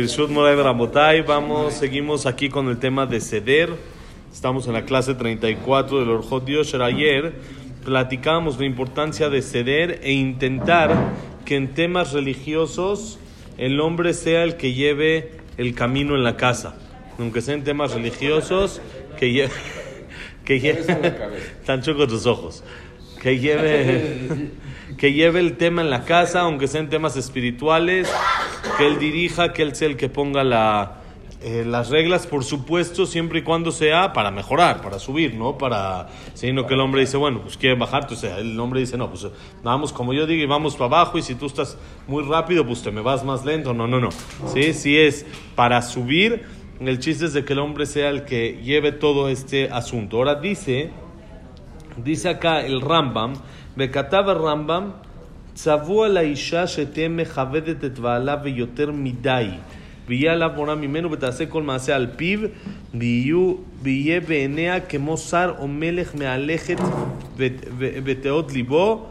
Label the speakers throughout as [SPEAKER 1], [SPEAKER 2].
[SPEAKER 1] Birshut Moray Ramotay, vamos, seguimos aquí con el tema de ceder. Estamos en la clase 34 del Orjot Dios. Ayer platicamos la importancia de ceder e intentar que en temas religiosos el hombre sea el que lleve el camino en la casa. Aunque sean temas religiosos, que lleve. que lleve. Están chocos tus ojos. Que lleve. que lleve el tema en la casa, aunque sean temas espirituales, que él dirija, que él sea el que ponga eh, las reglas, por supuesto, siempre y cuando sea para mejorar, para subir, ¿no? Para, sino que el hombre dice, bueno, pues quiere bajar, entonces el hombre dice, no, pues vamos como yo digo y vamos para abajo y si tú estás muy rápido, pues te me vas más lento, no, no, no. Sí, sí es para subir, el chiste es de que el hombre sea el que lleve todo este asunto. Ahora dice, dice acá el Rambam, וכתב הרמב"ם, צבוע לאישה שתהיה מכבדת את בעלה ויותר מדי, ויהיה עליו מורה ממנו ותעשה כל מעשה על פיו, ויהיו, ויהיה בעיניה כמו שר או מלך מהלכת ותאות ליבו,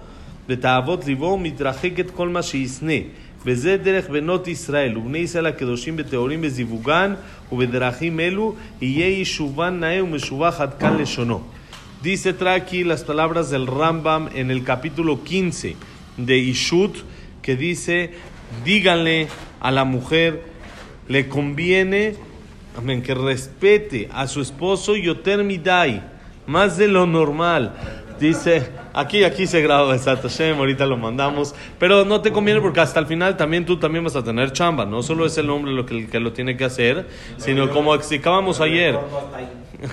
[SPEAKER 1] ותאוות ליבו, ומתרחקת כל מה שישנא. וזה דרך בנות ישראל, ובני ישראל הקדושים בטהורים בזיווגן, ובדרכים אלו, יהיה יישובן נאה ומשובח עד כאן לשונו. Dice, aquí las palabras del Rambam en el capítulo 15 de Ishut, que dice, díganle a la mujer, le conviene, amén, que respete a su esposo Yoter Midai, más de lo normal. Dice, aquí, aquí se graba Besat Hashem, ahorita lo mandamos, pero no te conviene porque hasta el final también tú también vas a tener chamba, no solo es el hombre lo que, que lo tiene que hacer, sino como explicábamos ayer,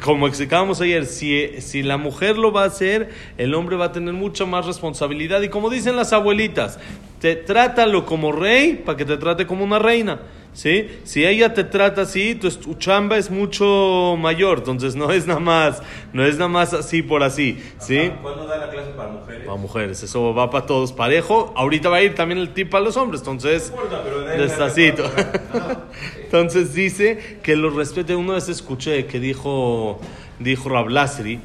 [SPEAKER 1] como explicábamos ayer, si, si la mujer lo va a hacer, el hombre va a tener mucha más responsabilidad. Y como dicen las abuelitas, te trátalo como rey para que te trate como una reina. ¿sí? Si ella te trata así, tu, chamba es mucho mayor, entonces no es nada más, no es nada más así por así, ¿sí?
[SPEAKER 2] ¿Cuándo da la clase para mujeres?
[SPEAKER 1] Para mujeres, eso va para todos parejo. Ahorita va a ir también el tip para los hombres, entonces, despacito. entonces dice que lo respete. Una vez escuché que dijo, dijo Rablasri,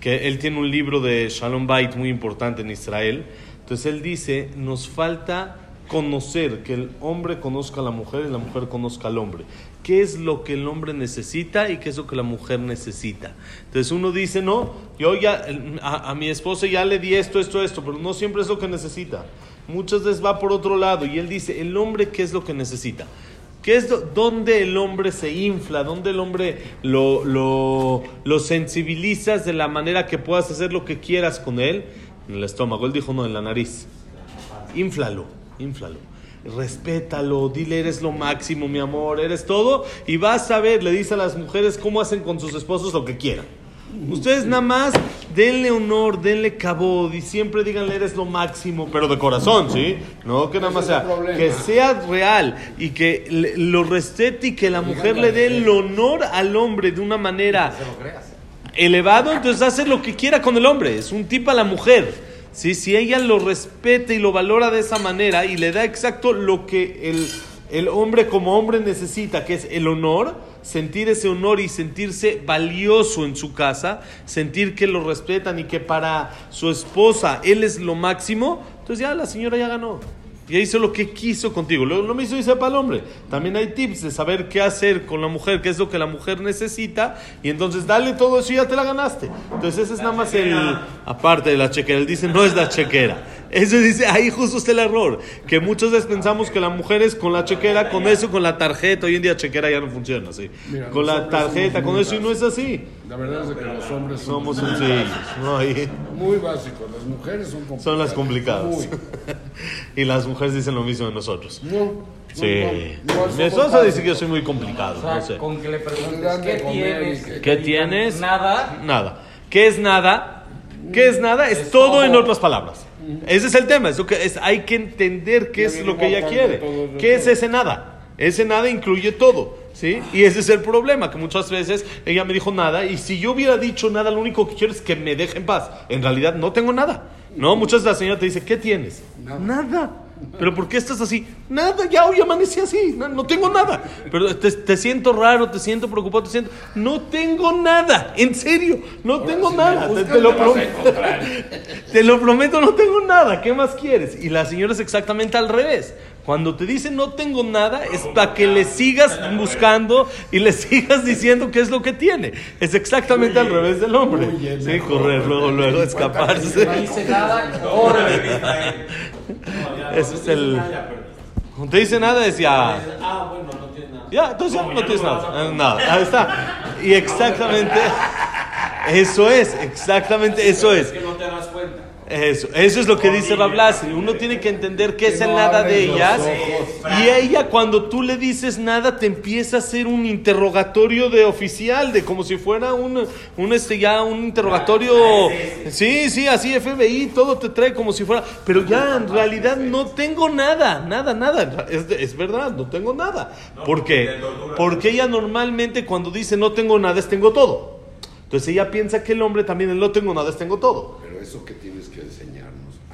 [SPEAKER 1] que él tiene un libro de Shalom Bait muy importante en Israel. Entonces él dice, nos falta conocer, que el hombre conozca a la mujer y la mujer conozca al hombre. ¿Qué es lo que el hombre necesita y qué es lo que la mujer necesita? Entonces uno dice, no, yo ya a, mi esposa ya le di esto, esto, esto, pero no siempre es lo que necesita. Muchas veces va por otro lado y él dice, el hombre, ¿qué es lo que necesita? ¿Qué es donde el hombre se infla? ¿Dónde el hombre lo sensibilizas de la manera que puedas hacer lo que quieras con él? En el estómago. Él dijo, no, en la nariz. Inflalo inflalo. Respétalo, dile eres lo máximo, mi amor, eres todo. Y vas a ver, le dice a las mujeres cómo hacen con sus esposos lo que quieran. Ustedes nada más denle honor, denle cabod y siempre díganle eres lo máximo, pero de corazón, ¿sí? No que nada más sea, que sea real y que le, lo respete y que la mujer le dé el honor al hombre de una manera elevado, entonces hace lo que quiera con el hombre, es un tipo a la mujer. ¿sí? Si ella lo respeta y lo valora de esa manera y le da exacto lo que el, el hombre como hombre necesita, que es el honor, sentir ese honor y sentirse valioso en su casa, sentir que lo respetan y que para su esposa él es lo máximo, entonces ya la señora ya ganó. Ya hizo lo que quiso contigo. Lo, lo mismo dice para el hombre. También hay tips de saber qué hacer con la mujer, qué es lo que la mujer necesita. Y entonces dale todo eso y ya te la ganaste. Entonces ese es nada más el... Aparte de la chequera. Él dice, no es la chequera. Eso dice, ahí justo está el error. Que muchas veces pensamos que la mujer es con la chequera, con eso, con la tarjeta. Hoy en día chequera ya no funciona así.
[SPEAKER 3] Mira,
[SPEAKER 1] con la tarjeta, con eso y no es así.
[SPEAKER 3] La verdad es que los hombres son
[SPEAKER 1] Somos
[SPEAKER 3] muy
[SPEAKER 1] sencillos.
[SPEAKER 3] básicos. Muy básicos. Las mujeres son complicadas.
[SPEAKER 1] son las complicadas.
[SPEAKER 3] Muy.
[SPEAKER 1] y las mujeres dicen lo mismo de nosotros.
[SPEAKER 3] No,
[SPEAKER 1] Sí.
[SPEAKER 3] no, no
[SPEAKER 1] Mi esposa dice que yo soy muy complicado.
[SPEAKER 4] O sea,
[SPEAKER 1] No sé.
[SPEAKER 4] con que le preguntes, ¿qué tienes?
[SPEAKER 1] ¿Qué tienes?
[SPEAKER 4] Nada.
[SPEAKER 1] Nada. ¿Qué es nada? ¿Qué es nada? Es,
[SPEAKER 4] Es
[SPEAKER 1] todo,
[SPEAKER 4] todo.
[SPEAKER 1] en otras palabras. Ese es el tema. Es lo que es, hay que entender qué es lo que ella quiere. ¿Qué es ese nada? Ese nada incluye todo. ¿Sí? Y ese es el problema, que muchas veces ella me dijo nada, y si yo hubiera dicho nada, lo único que quiero es que me deje en paz. En realidad no tengo nada. No, muchas veces la señora te dice, ¿qué tienes?
[SPEAKER 3] Nada.
[SPEAKER 1] ¿Pero por qué estás así? Nada, ya hoy amanecí así, no, no tengo nada. Pero te, te siento raro, te siento preocupado, te siento... No tengo nada, en serio, no tengo
[SPEAKER 3] si
[SPEAKER 1] nada. Te, te lo prometo. Te lo prometo, no tengo nada. ¿Qué más quieres? Y la señora es exactamente al revés. Cuando te dice no tengo nada, es para que le sigas buscando y le sigas diciendo qué es lo que tiene. Es exactamente al revés del hombre. Sí, correr, luego, luego escaparse.
[SPEAKER 2] No dice nada.
[SPEAKER 1] Ese es el. Cuando te dice nada, es ya.
[SPEAKER 2] Ah, bueno, no tiene nada.
[SPEAKER 1] Ya, entonces no tienes nada. Nada, ahí está. Y exactamente. Eso es, exactamente eso es.
[SPEAKER 2] Es que no te das cuenta.
[SPEAKER 1] Eso, eso es lo que dice Rablasri. Uno tiene que entender qué es
[SPEAKER 3] Que
[SPEAKER 1] el
[SPEAKER 3] no
[SPEAKER 1] nada de ellas. Y ella, cuando tú le dices nada, te empieza a hacer un interrogatorio de oficial, de como si fuera un, un este ya un interrogatorio. Sí, sí, así FBI, todo te trae como si fuera. Pero ya en realidad no tengo nada, nada, nada. Es, es verdad, no tengo nada. ¿Por qué? Porque ella normalmente cuando dice no tengo nada es tengo todo. Entonces ella piensa que el hombre también no tengo nada es tengo todo.
[SPEAKER 3] Pero eso que que enseñarnos.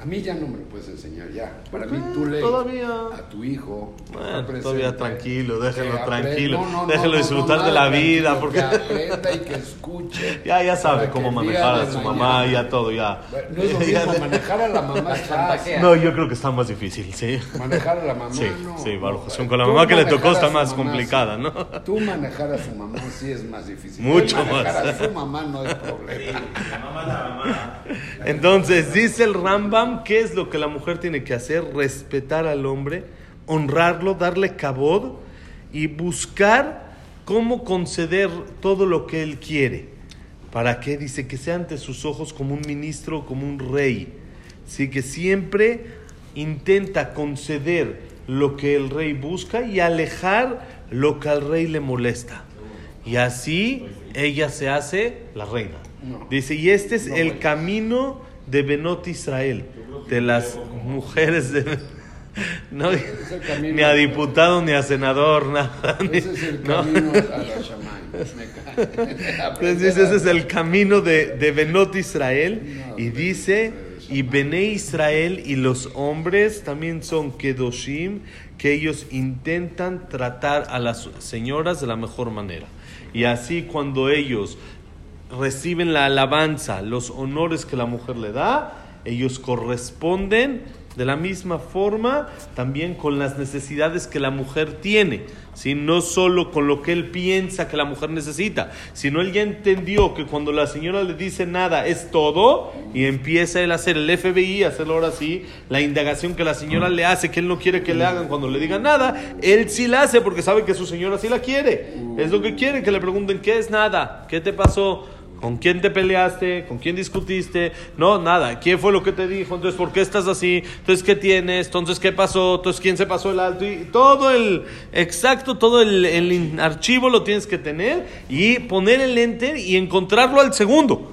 [SPEAKER 3] A mí ya no me lo puedes enseñar ya. Para mí tú le
[SPEAKER 1] todavía.
[SPEAKER 3] a tu hijo.
[SPEAKER 1] Bueno, todavía tranquilo, déjelo tranquilo,
[SPEAKER 3] no, no,
[SPEAKER 1] déjelo
[SPEAKER 3] no,
[SPEAKER 1] disfrutar
[SPEAKER 3] no,
[SPEAKER 1] de la vida, porque-
[SPEAKER 3] que y que escuche.
[SPEAKER 1] Ya, ya sabe cómo manejar a su
[SPEAKER 3] mañana-
[SPEAKER 1] mamá, ya todo, ya.
[SPEAKER 3] No es lo mismo, manejar a la mamá.
[SPEAKER 1] No, yo creo que está más difícil, sí.
[SPEAKER 3] Manejar a la mamá
[SPEAKER 1] Sí,
[SPEAKER 3] no.
[SPEAKER 1] sí. Hashem, con la mamá que le
[SPEAKER 3] manejar
[SPEAKER 1] tocó está más
[SPEAKER 3] mamá,
[SPEAKER 1] complicada,
[SPEAKER 3] sí.
[SPEAKER 1] ¿no?
[SPEAKER 3] Tú manejar a su mamá sí es más difícil.
[SPEAKER 1] Mucho
[SPEAKER 3] manejar
[SPEAKER 1] más.
[SPEAKER 3] a su mamá no es problema.
[SPEAKER 2] La mamá es la mamá.
[SPEAKER 1] Entonces, dice el Rambam, ¿qué es lo que la mujer tiene que hacer? Respetar al hombre, honrarlo, darle cabod y buscar cómo conceder todo lo que él quiere. ¿Para qué? Dice que sea ante sus ojos como un ministro, como un rey. Sí, que siempre intenta conceder lo que el rey busca y alejar lo que al rey le molesta. Y así ella se hace la reina. Dice, y este es el camino de Benot Israel, de las mujeres de... No, ni a diputado, ni a senador, nada.
[SPEAKER 3] Ese es el
[SPEAKER 1] ¿no?
[SPEAKER 3] camino.
[SPEAKER 1] Entonces dice, ese es el camino de, de Benot Israel. Y dice, y Bene Israel y los hombres también son Kedoshim, que ellos intentan tratar a las señoras de la mejor manera. Y así cuando ellos reciben la alabanza, los honores que la mujer le da, ellos corresponden de la misma forma también con las necesidades que la mujer tiene, ¿sí? no solo con lo que él piensa que la mujer necesita, sino él ya entendió que cuando la señora le dice nada es todo y empieza él a hacer el FBI, a hacerlo ahora sí, la indagación que la señora le hace, que él no quiere que le hagan cuando le digan nada, él sí la hace porque sabe que su señora sí la quiere, es lo que quiere, que le pregunten qué es nada, qué te pasó. ¿Con quién te peleaste? ¿Con quién discutiste? No, nada. ¿Quién fue lo que te dijo? Entonces, ¿por qué estás así? Entonces, ¿qué tienes? Entonces, ¿qué pasó? Entonces, ¿quién se pasó el alto? Y todo el, exacto, todo el, el archivo lo tienes que tener y poner el enter y encontrarlo al segundo.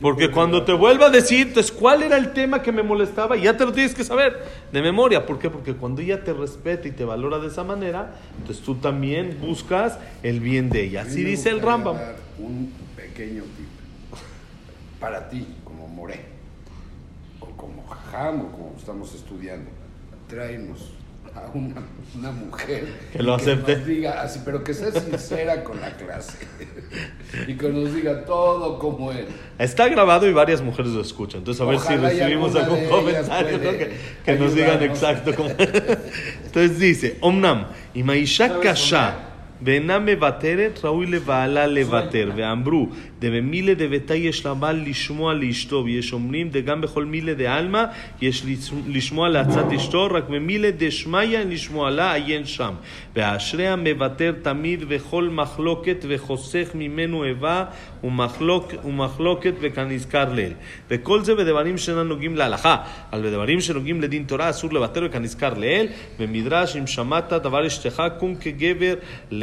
[SPEAKER 1] Porque cuando te vuelva a decir, entonces, ¿cuál era el tema que me molestaba? Ya te lo tienes que saber de memoria. ¿Por qué? Porque cuando ella te respeta y te valora de esa manera, entonces tú también buscas el bien de ella. Así dice el Rambam.
[SPEAKER 3] Un pequeño tip para ti, como Moré, o como Jajam, o como estamos estudiando. Tráenos a una, una mujer
[SPEAKER 1] Que lo acepte.
[SPEAKER 3] nos diga así, pero que sea sincera con la clase y que nos diga todo como es.
[SPEAKER 1] Está grabado y varias mujeres lo escuchan. Entonces, a ver
[SPEAKER 3] Ojalá
[SPEAKER 1] si
[SPEAKER 3] y
[SPEAKER 1] recibimos algún comentario ¿no? que, que nos digan exacto cómo. Entonces dice: Omnam, y Maisha Kasha. ואינה מוותרת, ראוי לבעלה לוותר. ואמרו, דבמילה דביתה יש לבעל לשמוע לאשתו, ויש אומרים, דגם בכל מילה דעלמא, יש לשמוע לעצת אשתו, רק במילה דשמיא אין לשמוע לה, עיין שם. ואשרי המוותר תמיד וכל מחלוקת וחוסך ממנו איבה ומחלוק, ומחלוקת וכנזכר ליל. וכל זה בדברים שאינם נוגעים להלכה, אבל בדברים שנוגעים לדין תורה אסור לוותר וכנזכר לאל. במדרש אם שמעת דבר אשתך קום כגבר למה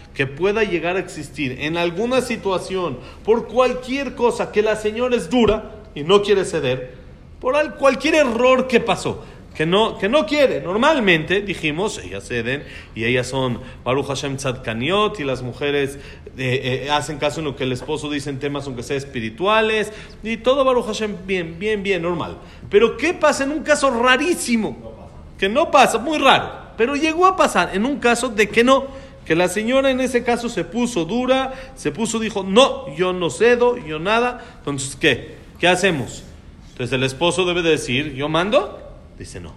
[SPEAKER 1] que pueda llegar a existir, en alguna situación, por cualquier cosa que la señora es dura y no quiere ceder, por al- cualquier error que pasó, que no, que no quiere. Normalmente, dijimos, ellas ceden y ellas son Baruch Hashem Tzadkaniot y las mujeres eh, eh, hacen caso en lo que el esposo dice en temas aunque sea espirituales y todo Baruch Hashem bien, bien, bien, normal. Pero ¿qué pasa en un caso rarísimo? Que no pasa, muy raro, pero llegó a pasar en un caso de que no, que la señora en ese caso se puso dura, se puso, dijo, no, yo no cedo, yo nada, entonces ¿qué? ¿Qué hacemos? Entonces el esposo debe de decir, ¿yo mando? Dice no.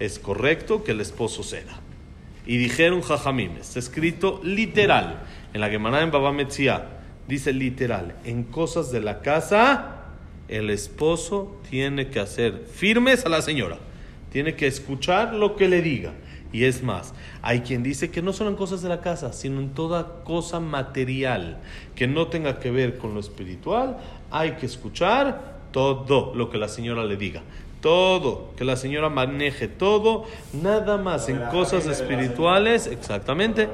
[SPEAKER 1] Es correcto que el esposo ceda. Y dijeron Jajamim, está escrito literal en la Gemara en Baba Metzia, dice literal, en cosas de la casa, el esposo tiene que hacer firmes a la señora, tiene que escuchar lo que le diga. Y es más, hay quien dice que no solo en cosas de la casa, sino en toda cosa material que no tenga que ver con lo espiritual, hay que escuchar todo lo que la señora le diga. Todo, que la señora maneje todo, nada más en cosas espirituales, exactamente,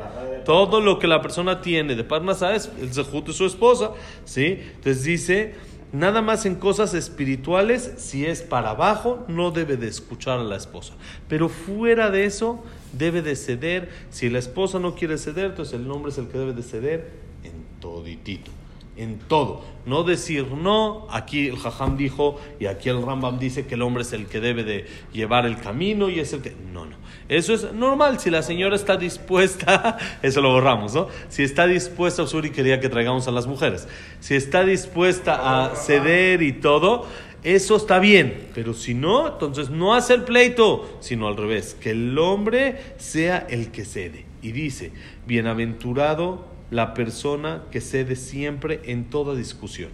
[SPEAKER 1] todo lo que la persona tiene de Parnasá es el zehut de su esposa, ¿sí? Entonces dice, nada más en cosas espirituales, si es para abajo, no debe de escuchar a la esposa. Pero fuera de eso, debe de ceder. Si la esposa no quiere ceder, entonces el hombre es el que debe de ceder en toditito en todo. No decir no, aquí el Jajam dijo y aquí el Rambam dice que el hombre es el que debe de llevar el camino y es el que... No, no. Eso es normal. Si la señora está dispuesta, eso lo borramos, ¿no? Si está dispuesta, Usuri quería que traigamos a las mujeres. Si está dispuesta a ceder y todo, eso está bien. Pero si no, entonces no hacer pleito, sino al revés. Que el hombre sea el que cede. Y dice, bienaventurado la persona que cede siempre en toda discusión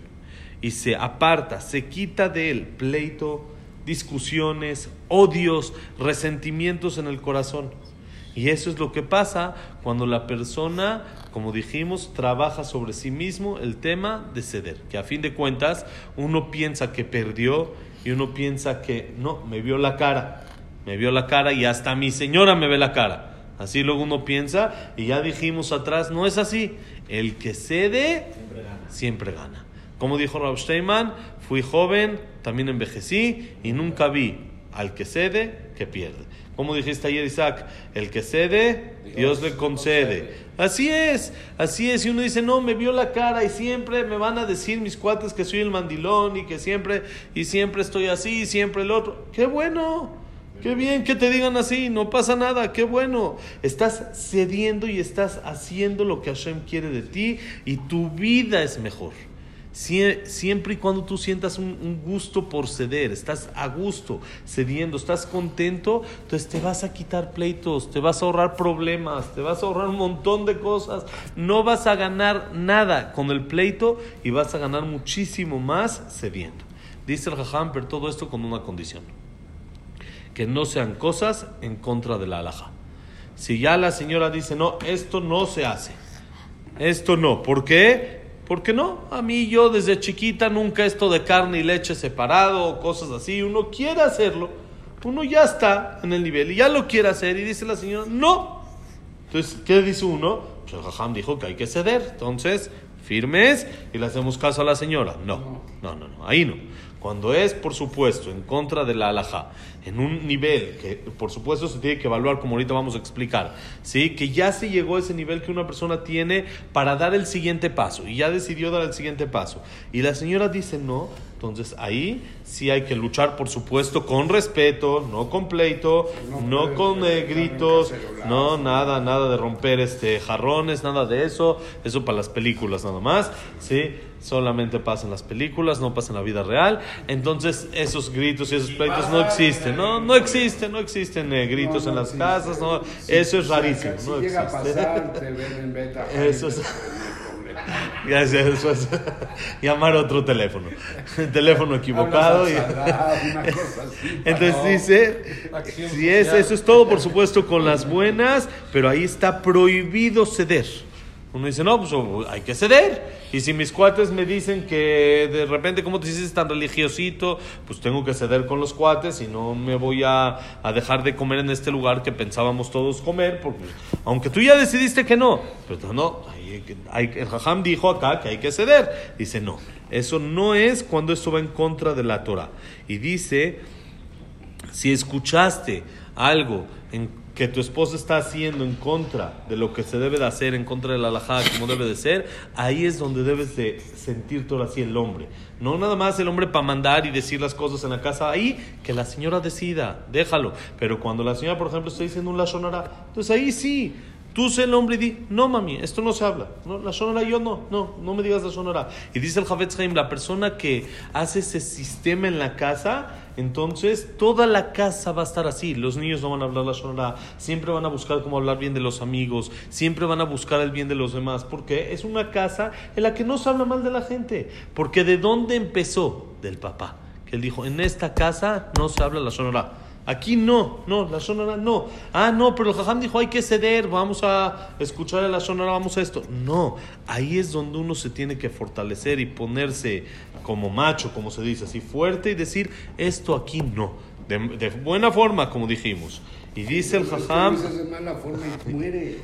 [SPEAKER 1] y se aparta, se quita de él pleito, discusiones, odios, resentimientos en el corazón. Y eso es lo que pasa cuando la persona, como dijimos, trabaja sobre sí mismo el tema de ceder. Que a fin de cuentas uno piensa que perdió y uno piensa que no, me vio la cara, me vio la cara y hasta mi señora me ve la cara. Así luego uno piensa, y ya dijimos atrás, no es así. El que cede siempre gana. Como dijo Rav Steinman, fui joven, también envejecí y nunca vi al que cede que pierde. Como dijiste ayer, Isaac, el que cede, Dios le concede. Así es, así es. Y uno dice, no, me vio la cara y siempre me van a decir mis cuates que soy el mandilón y que siempre, y siempre estoy así, y siempre el otro. ¡Qué bueno! Qué bien que te digan así, no pasa nada, qué bueno. Estás cediendo y estás haciendo lo que Hashem quiere de ti y tu vida es mejor. Siempre y cuando tú sientas un, gusto por ceder, estás a gusto cediendo, estás contento, entonces te vas a quitar pleitos, te vas a ahorrar problemas, te vas a ahorrar un montón de cosas. No vas a ganar nada con el pleito y vas a ganar muchísimo más cediendo. Dice el Jajam, pero todo esto con una condición que no sean cosas en contra de la alhaja. Si ya la señora dice, no, esto no se hace, esto no, ¿por qué? Porque no, a mí yo desde chiquita nunca esto de carne y leche separado o cosas así, uno quiere hacerlo, uno ya está en el nivel y ya lo quiere hacer y dice la señora, no. Entonces, ¿qué dice uno? Pues el dijo que hay que ceder, entonces firmes y le hacemos caso a la señora. No, no, no, no, ahí no. Cuando es, por supuesto, en contra de la alhaja, en un nivel que, por supuesto, se tiene que evaluar, como ahorita vamos a explicar, ¿sí? que ya se llegó a ese nivel que una persona tiene para dar el siguiente paso, y ya decidió dar el siguiente paso, y la señora dice no, entonces ahí sí hay que luchar, por supuesto, con respeto, no con pleito, no, con eh, gritos, no, nada, nada de romper este jarrones, nada de eso, eso para las películas nada más, ¿sí? Solamente pasa en las películas, no pasa en la vida real. Entonces, esos gritos y esos pleitos no existen, no, no existen, no existen eh, gritos en las casas, no, eso es rarísimo, no existe. Eso es. Gracias, después llamar otro teléfono. El teléfono equivocado. Y... Entonces dice, si es, eso es todo, por supuesto, con las buenas, pero ahí está prohibido ceder. Uno dice, no, pues hay que ceder. Y si mis cuates me dicen que de repente, como te dices tan religiosito? Pues tengo que ceder con los cuates y no me voy a, a dejar de comer en este lugar que pensábamos todos comer, porque aunque tú ya decidiste que no, pero no, hay, el Jajam dijo acá que hay que ceder. Dice, no, eso no es cuando esto va en contra de la Torah. Y dice si escuchaste algo en que tu esposa está haciendo en contra de lo que se debe de hacer, en contra de la alajada como debe de ser, ahí es donde debes de sentirte ahora sí el hombre. No nada más el hombre para mandar y decir las cosas en la casa, ahí que la señora decida, déjalo. Pero cuando la señora, por ejemplo, está diciendo un lashonara, entonces ahí sí, Tú sé el hombre y di, no mami, esto no se habla. La sonora yo no, no, no me digas la sonora. Y dice el Javetz Haim, la persona que hace ese sistema en la casa, entonces toda la casa va a estar así. Los niños no van a hablar la sonora, siempre van a buscar cómo hablar bien de los amigos, siempre van a buscar el bien de los demás, porque es una casa en la que no se habla mal de la gente. Porque de dónde empezó? Del papá. Que él dijo, en esta casa no se habla la sonora. Aquí no, no, la sonora no. Ah, no, pero el jajam dijo hay que ceder, vamos a escuchar a la sonora, vamos a esto. No, ahí es donde uno se tiene que fortalecer y ponerse como macho, como se dice, así fuerte y decir esto aquí no. De, de buena forma, como dijimos. Y dice el jajam.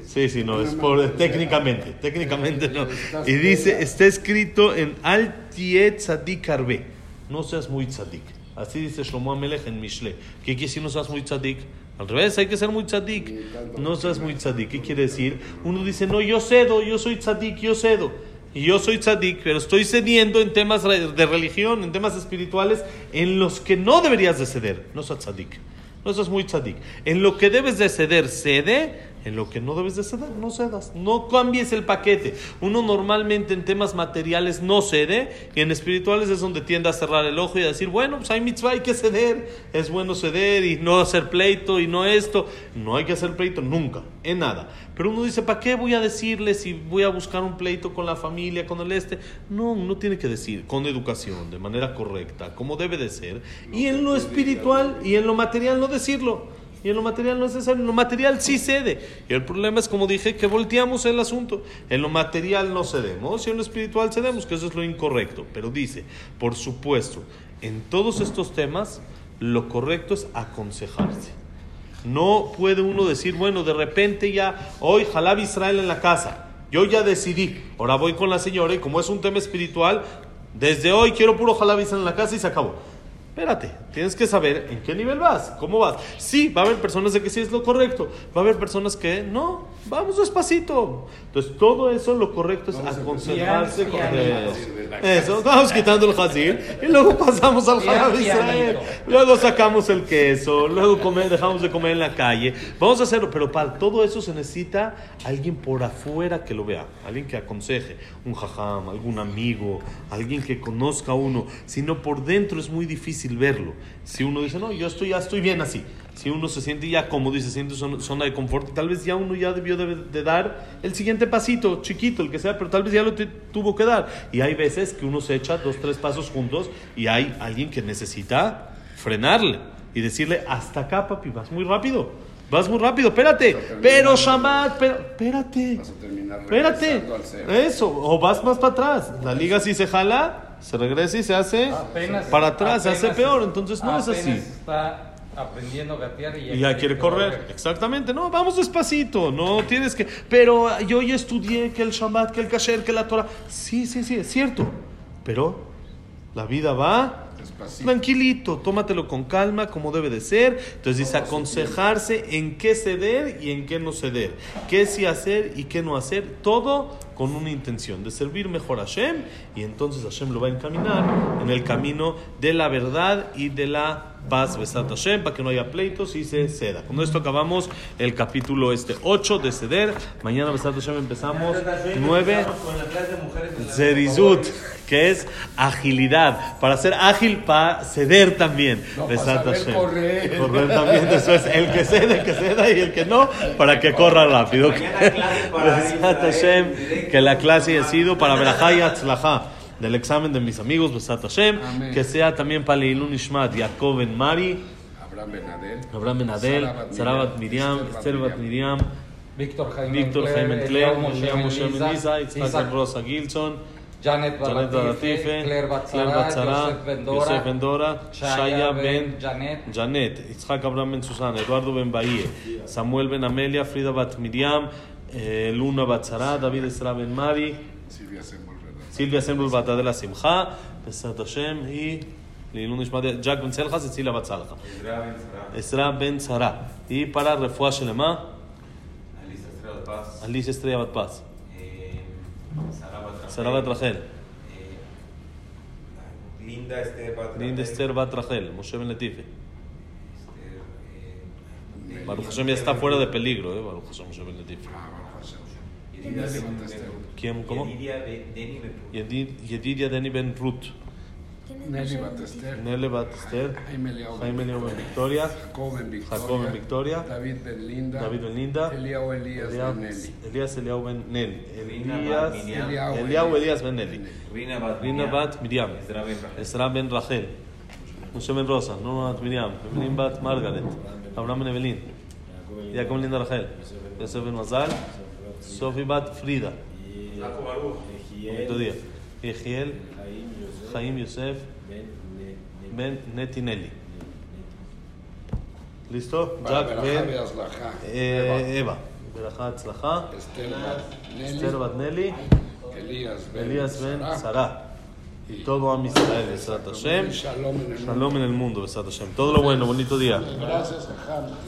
[SPEAKER 1] Sí, sí, no, es por, técnicamente, técnicamente no.
[SPEAKER 3] estás
[SPEAKER 1] Y dice, está escrito en Al Tzadik Arbe, no seas muy tzadik. Así dice Shlomo Amelech en Mishle. ¿Qué quiere decir no seas muy tzadik? Al revés, hay que ser muy tzadik. No seas muy tzadik. ¿Qué quiere decir? Uno dice, no, yo cedo, yo soy tzadik, yo cedo. Y yo soy tzadik, pero estoy cediendo en temas de religión, en temas espirituales, en los que no deberías de ceder. No seas tzadik. No seas muy tzadik. En lo que debes de ceder, cede. En lo que no debes de ceder, no cedas. No cambies el paquete. Uno normalmente en temas materiales no cede y en espirituales es donde tiende a cerrar el ojo y a decir, bueno, pues hay mitzvah, hay que ceder. Es bueno ceder y no hacer pleito y no esto. No hay que hacer pleito nunca, en nada. Pero uno dice, ¿para qué voy a decirle si voy a buscar un pleito con la familia, con el este? No, uno tiene que decir con educación, de manera correcta, como debe de ser. Y en lo espiritual y en lo material no decirlo. Y en lo material no es necesario, en lo material sí cede. Y el problema es, como dije, que volteamos el asunto. En lo material no cedemos y en lo espiritual cedemos, que eso es lo incorrecto. Pero dice, por supuesto, en todos estos temas, lo correcto es aconsejarse. No puede uno decir, bueno, de repente ya, hoy Jalab Israel en la casa. Yo ya decidí, ahora voy con la señora y como es un tema espiritual, desde hoy quiero puro Jalab Israel en la casa y se acabó. Espérate, tienes que saber en qué nivel vas, cómo vas. Sí, va a haber personas de que sí es lo correcto, va a haber personas que no, vamos despacito. Entonces, todo eso lo correcto es
[SPEAKER 3] Vamos
[SPEAKER 1] aconsejarse con eso. Vamos quitando el hazir y luego pasamos al Israel.
[SPEAKER 4] pianito.
[SPEAKER 1] Luego sacamos el queso, luego comer, dejamos de comer en la calle. Vamos a hacerlo, pero para todo eso se necesita alguien por afuera que lo vea, alguien que aconseje, un jajam, algún amigo, alguien que conozca a uno. Si no, por dentro es muy difícil verlo. Si uno dice, no, yo estoy, ya estoy bien así. Si uno se siente ya cómodo y se siente en zona- de confort, tal vez ya uno ya debió de, de dar el siguiente pasito, chiquito, el que sea, pero tal vez ya lo tuvo que dar. Y hay veces que uno se echa dos, tres pasos juntos y hay alguien que necesita frenarle y decirle, hasta acá, papi, vas muy rápido. Vas muy rápido, espérate. Pero Shabbat, pero, espérate.
[SPEAKER 3] Vas a terminar
[SPEAKER 1] Espérate.
[SPEAKER 3] al.
[SPEAKER 1] Eso, o vas más para atrás. La liga si se jala, se regresa y se hace
[SPEAKER 4] Apenas-
[SPEAKER 1] para atrás, se hace peor. Entonces no es así.
[SPEAKER 4] está aprendiendo a gatear y
[SPEAKER 1] Y ya quiere correr. Exactamente. No, vamos despacito. No tienes que. Pero ah, yo ya estudié que el Shabbat, que el Kasher, que la Torah. Sí, sí, sí, es cierto. Pero la vida va
[SPEAKER 3] Despacito.
[SPEAKER 1] tranquilito. Tómatelo con calma, como debe de ser. Entonces dice aconsejarse en qué ceder y en qué no ceder. Qué sí hacer y qué no hacer. Todo con una intención de servir mejor a Hashem. Y entonces Hashem lo va a encaminar en el camino de la verdad y de la paz. Besat Hashem, para que no haya pleitos y se ceda. Con esto acabamos el capítulo este 8 de ceder. Mañana Besat Hashem empezamos 9.
[SPEAKER 2] Con la clase de mujeres en la-
[SPEAKER 1] Zerizut, que es agilidad, para ser ágil, para ceder también. Besat Hashem.
[SPEAKER 3] correr.
[SPEAKER 1] Correr también, eso es el que cede, que ceda y el que no, para que corra rápido. Besat Hashem, que la clase haya sido para Berajá y Atzlajá, del examen de mis amigos, Besat Hashem,
[SPEAKER 3] Amén.
[SPEAKER 1] que sea también para Leilun Ishmat, Jacob Ben Mari,
[SPEAKER 3] Abraham Benadel.
[SPEAKER 1] Abraham Ben Adel,
[SPEAKER 3] Sara
[SPEAKER 1] Sara
[SPEAKER 3] Bat
[SPEAKER 1] Bat Miriam, Esther Bat Miriam,
[SPEAKER 4] Víctor Jaime Moshe
[SPEAKER 1] Eliam Moshe Itzhak
[SPEAKER 4] Isaac
[SPEAKER 1] Rosa Gilson,
[SPEAKER 4] Janet Balatife, Claire Batzara, Yosef Ben Dora,
[SPEAKER 1] Yosef Ben Dora,
[SPEAKER 4] Shaya Ben Janet,
[SPEAKER 1] Itzhak Abraham Ben Susana, Eduardo Ben Bahía, Samuel Ben Amelia, Frida Bat Miriam, eh, Luna Bat Zara, David Esra Ben Mari,
[SPEAKER 3] Silvia.
[SPEAKER 1] Silvia Sembul Bat Adela Simcha, Besat Hashem y Leilun Nishmat Jack Ben Selja, Cecilia Batzalja. Esra Ben Sara. Y para Refuah Shelema,
[SPEAKER 2] Alisa Estrella de Paz.
[SPEAKER 1] Alicia Estrella Bat Paz.
[SPEAKER 2] Sara Bat Rachel.
[SPEAKER 1] Bat
[SPEAKER 2] Linda Esther Bat Rachel.
[SPEAKER 1] Linda Esther Bat Rachel. Moshe Ben Letife.
[SPEAKER 2] Eh,
[SPEAKER 1] Baruch Hashem ya está fuera de peligro, ¿eh? Baruch Hashem Moshe Ben Letife.
[SPEAKER 3] Ah, Baruch Hashem.
[SPEAKER 2] Yedidia
[SPEAKER 3] ¿Quién
[SPEAKER 2] Ben-?
[SPEAKER 1] ¿Quién? ¿Cómo?
[SPEAKER 2] Yedidia Deni Ben-
[SPEAKER 1] Yedidia Ben Ruth.
[SPEAKER 3] Nelly Batester.
[SPEAKER 1] Nele Bat Esther.
[SPEAKER 3] Jaime
[SPEAKER 1] León Ben Victoria.
[SPEAKER 3] Jacob en Victoria.
[SPEAKER 1] Jacob en Victoria.
[SPEAKER 3] David Ben Linda.
[SPEAKER 1] David Ben Linda.
[SPEAKER 3] Eliao Elías
[SPEAKER 1] Elías
[SPEAKER 3] Ben Nelly.
[SPEAKER 1] Elías Eliau Ben.
[SPEAKER 2] Rina
[SPEAKER 1] Elías.
[SPEAKER 3] Eliao
[SPEAKER 1] Eliau Elías Ben Neli.
[SPEAKER 2] Rina Bat Miriam. Ezra Ben Rachel.
[SPEAKER 1] Esra Ben Rachel. Moshe Ben Rosa. Nora Bat Miriam. Evelyn Bat Margaret. Abraham Ben Evelyn. Jacob Ben Linda Sofi Bat Frida. Bonito día. Yehiel. Jaim Yosef. Ben Netinelli. ¿Listo? Jack Ben eh, Eva. Berajá Tzlajá.
[SPEAKER 3] Esther Bat
[SPEAKER 1] Esther
[SPEAKER 3] Nelly.
[SPEAKER 1] Bat Nelly.
[SPEAKER 3] Elías Ben
[SPEAKER 1] Elías Ben
[SPEAKER 3] Sara.
[SPEAKER 1] Sara. Y todo Am Israel, Besat Hashem.
[SPEAKER 3] Shalom en el mundo.
[SPEAKER 1] Besat Hashem. Todo lo bueno, bonito día.
[SPEAKER 3] Gracias.